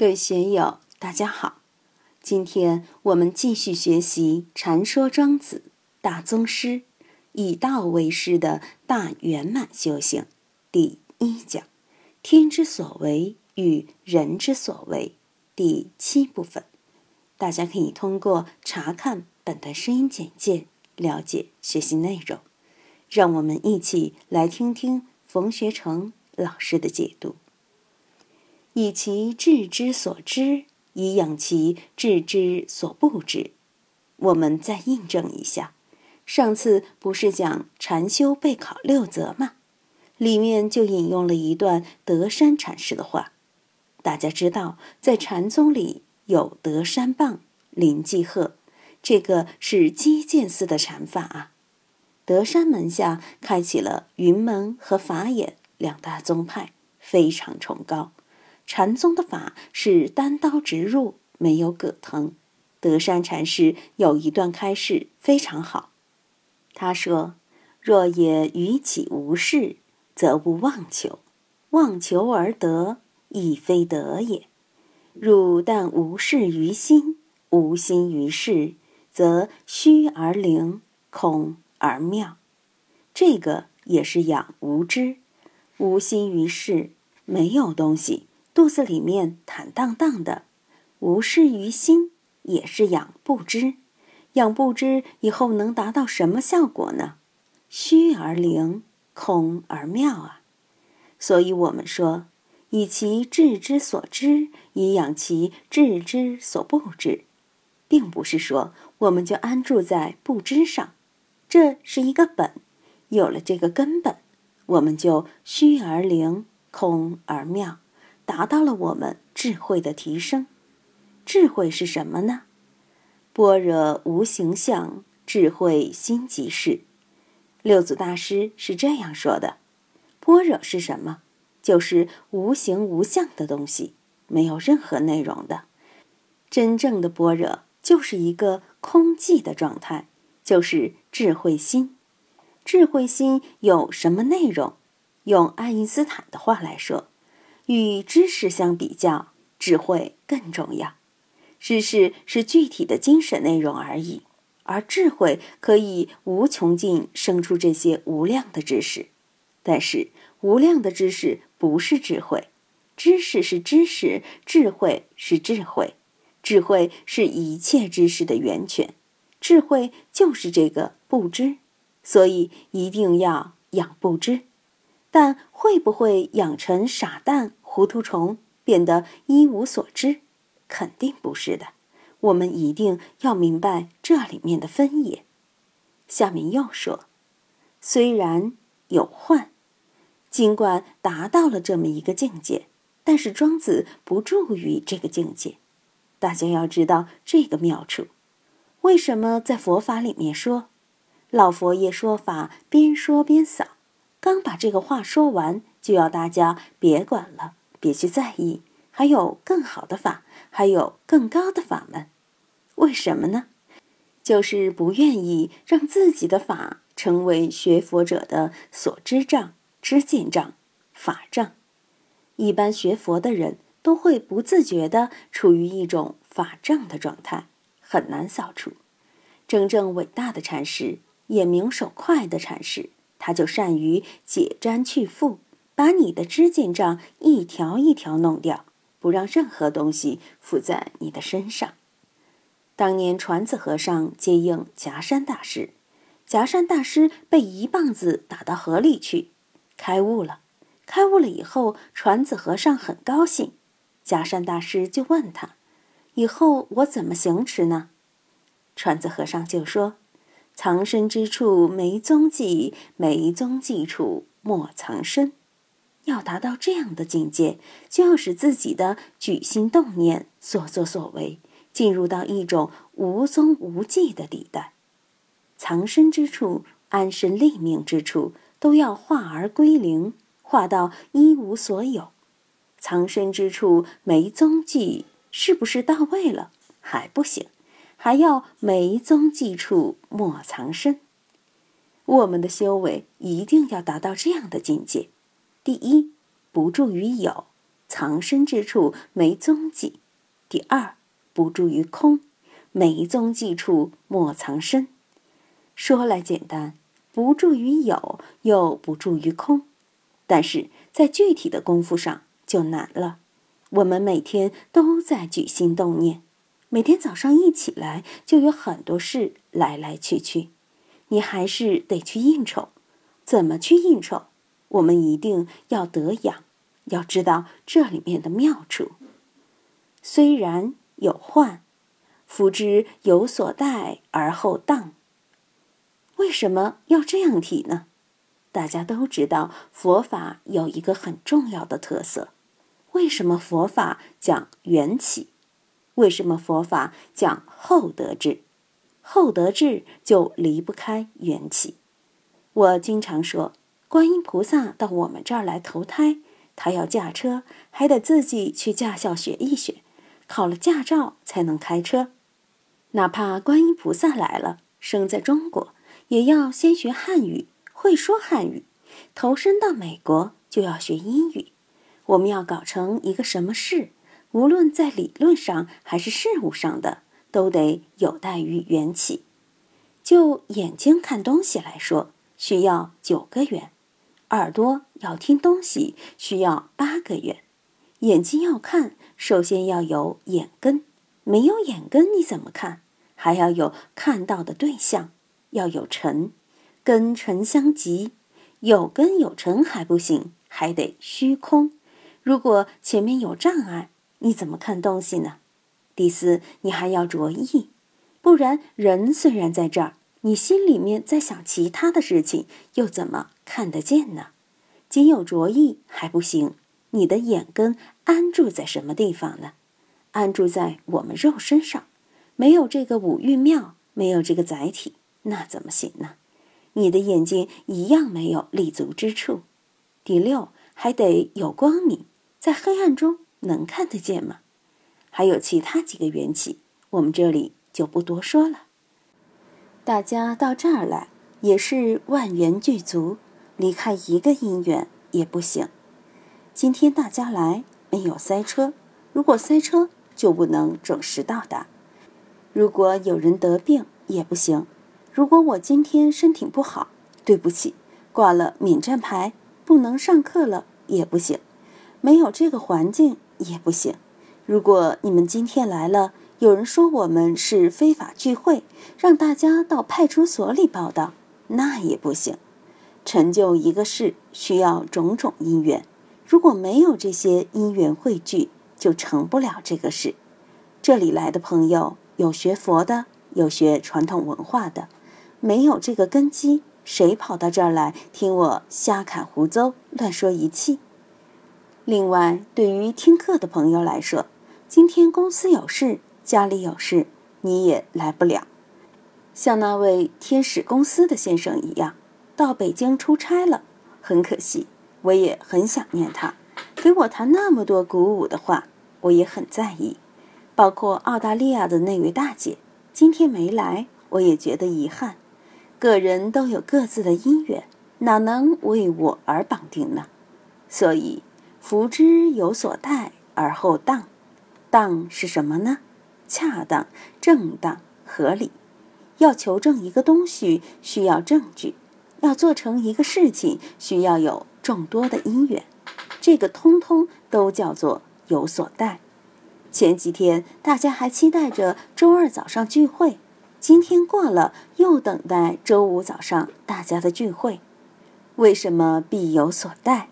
各位学友，大家好！今天我们继续学习《禅说庄子》大宗师以道为师的大圆满修行第一讲“天之所为与人之所为”第七部分。大家可以通过查看本段声音简介了解学习内容。让我们一起来听听冯学成老师的解读。以其智之所知，以养其智之所不知。我们再印证一下，上次不是讲禅修备考六则吗？里面就引用了一段德山禅师的话。大家知道，在禅宗里有德山棒、临济鹤，这个是基建寺的禅法啊。德山门下开启了云门和法眼两大宗派，非常崇高。禅宗的法是单刀直入，没有葛藤。德山禅师有一段开示非常好，他说：“若也于己无事，则勿妄求；妄求而得，亦非得也。汝但无事于心，无心于事，则虚而灵，空而妙。这个也是养无知，无心于事，没有东西。”肚子里面坦荡荡的，无事于心，也是养不知。养不知以后能达到什么效果呢？虚而灵，空而妙啊！所以我们说，以其智之所知，以养其智之所不知，并不是说我们就安住在不知上，这是一个本。有了这个根本，我们就虚而灵，空而妙。达到了我们智慧的提升，智慧是什么呢？般若无形象，智慧心即是。六祖大师是这样说的：般若是什么？就是无形无相的东西，没有任何内容的。真正的般若就是一个空寂的状态，就是智慧心。智慧心有什么内容？用爱因斯坦的话来说。与知识相比较，智慧更重要。知识是具体的精神内容而已，而智慧可以无穷尽生出这些无量的知识。但是，无量的知识不是智慧，知识是知识，智慧是智慧，智慧是一切知识的源泉，智慧就是这个不知。所以，一定要养不知。但会不会养成傻蛋？糊涂虫变得一无所知，肯定不是的。我们一定要明白这里面的分野。下面又说，虽然有患，尽管达到了这么一个境界，但是庄子不注于这个境界。大家要知道这个妙处。为什么在佛法里面说，老佛爷说法边说边扫，刚把这个话说完，就要大家别管了。别去在意，还有更好的法，还有更高的法门。为什么呢？就是不愿意让自己的法成为学佛者的所知障、知见障、法障。一般学佛的人都会不自觉地处于一种法障的状态，很难扫除。真正伟大的禅师，眼明手快的禅师，他就善于解粘去缚。把你的支箭杖一条一条弄掉，不让任何东西附在你的身上。当年传子和尚接应夹山大师，夹山大师被一棒子打到河里去，开悟了。开悟了以后，传子和尚很高兴。夹山大师就问他：“以后我怎么行持呢？”传子和尚就说：“藏身之处没踪迹，没踪迹处莫藏身。”要达到这样的境界，就要使自己的举心动念、所作所为进入到一种无踪无迹的地带，藏身之处、安身立命之处，都要化而归零，化到一无所有。藏身之处没踪迹，是不是到位了？还不行，还要没踪迹处莫藏身。我们的修为一定要达到这样的境界。第一，不住于有；藏身之处没踪迹；第二，不住于空，没踪迹处莫藏身。说来简单，不住于有，又不住于空，但是在具体的功夫上就难了。我们每天都在举心动念，每天早上一起来就有很多事来来去去，你还是得去应酬。怎么去应酬？我们一定要得养，要知道这里面的妙处。虽然有患，夫之有所待而后当。为什么要这样提呢？大家都知道佛法有一个很重要的特色。为什么佛法讲缘起？为什么佛法讲厚德智？厚德智就离不开缘起。我经常说。观音菩萨到我们这儿来投胎，他要驾车，还得自己去驾校学一学，考了驾照才能开车。哪怕观音菩萨来了，生在中国，也要先学汉语，会说汉语；投身到美国，就要学英语。我们要搞成一个什么事，无论在理论上还是事物上的，都得有待于缘起。就眼睛看东西来说，需要九个缘。耳朵要听东西需要八个月，眼睛要看，首先要有眼根，没有眼根你怎么看？还要有看到的对象，要有尘，根尘相即，有根有尘还不行，还得虚空。如果前面有障碍，你怎么看东西呢？第四，你还要着意，不然人虽然在这儿。你心里面在想其他的事情，又怎么看得见呢？仅有着意还不行，你的眼根安住在什么地方呢？安住在我们肉身上，没有这个五蕴庙，没有这个载体，那怎么行呢？你的眼睛一样没有立足之处。第六，还得有光明，在黑暗中能看得见吗？还有其他几个缘起，我们这里就不多说了。大家到这儿来也是万缘具足，离开一个因缘也不行。今天大家来没有塞车，如果塞车就不能准时到达。如果有人得病也不行。如果我今天身体不好，对不起，挂了免战牌，不能上课了也不行。没有这个环境也不行。如果你们今天来了。有人说我们是非法聚会，让大家到派出所里报道，那也不行。成就一个事需要种种因缘，如果没有这些因缘汇聚，就成不了这个事。这里来的朋友有学佛的，有学传统文化的，没有这个根基，谁跑到这儿来听我瞎侃胡诌、乱说一气？另外，对于听课的朋友来说，今天公司有事。家里有事，你也来不了。像那位天使公司的先生一样，到北京出差了，很可惜。我也很想念他，给我谈那么多鼓舞的话，我也很在意。包括澳大利亚的那位大姐，今天没来，我也觉得遗憾。个人都有各自的因缘，哪能为我而绑定呢？所以，福之有所待而后当，当是什么呢？恰当、正当、合理，要求证一个东西需要证据，要做成一个事情需要有众多的因缘，这个通通都叫做有所待。前几天大家还期待着周二早上聚会，今天过了又等待周五早上大家的聚会。为什么必有所待？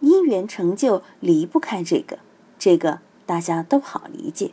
因缘成就离不开这个，这个大家都好理解。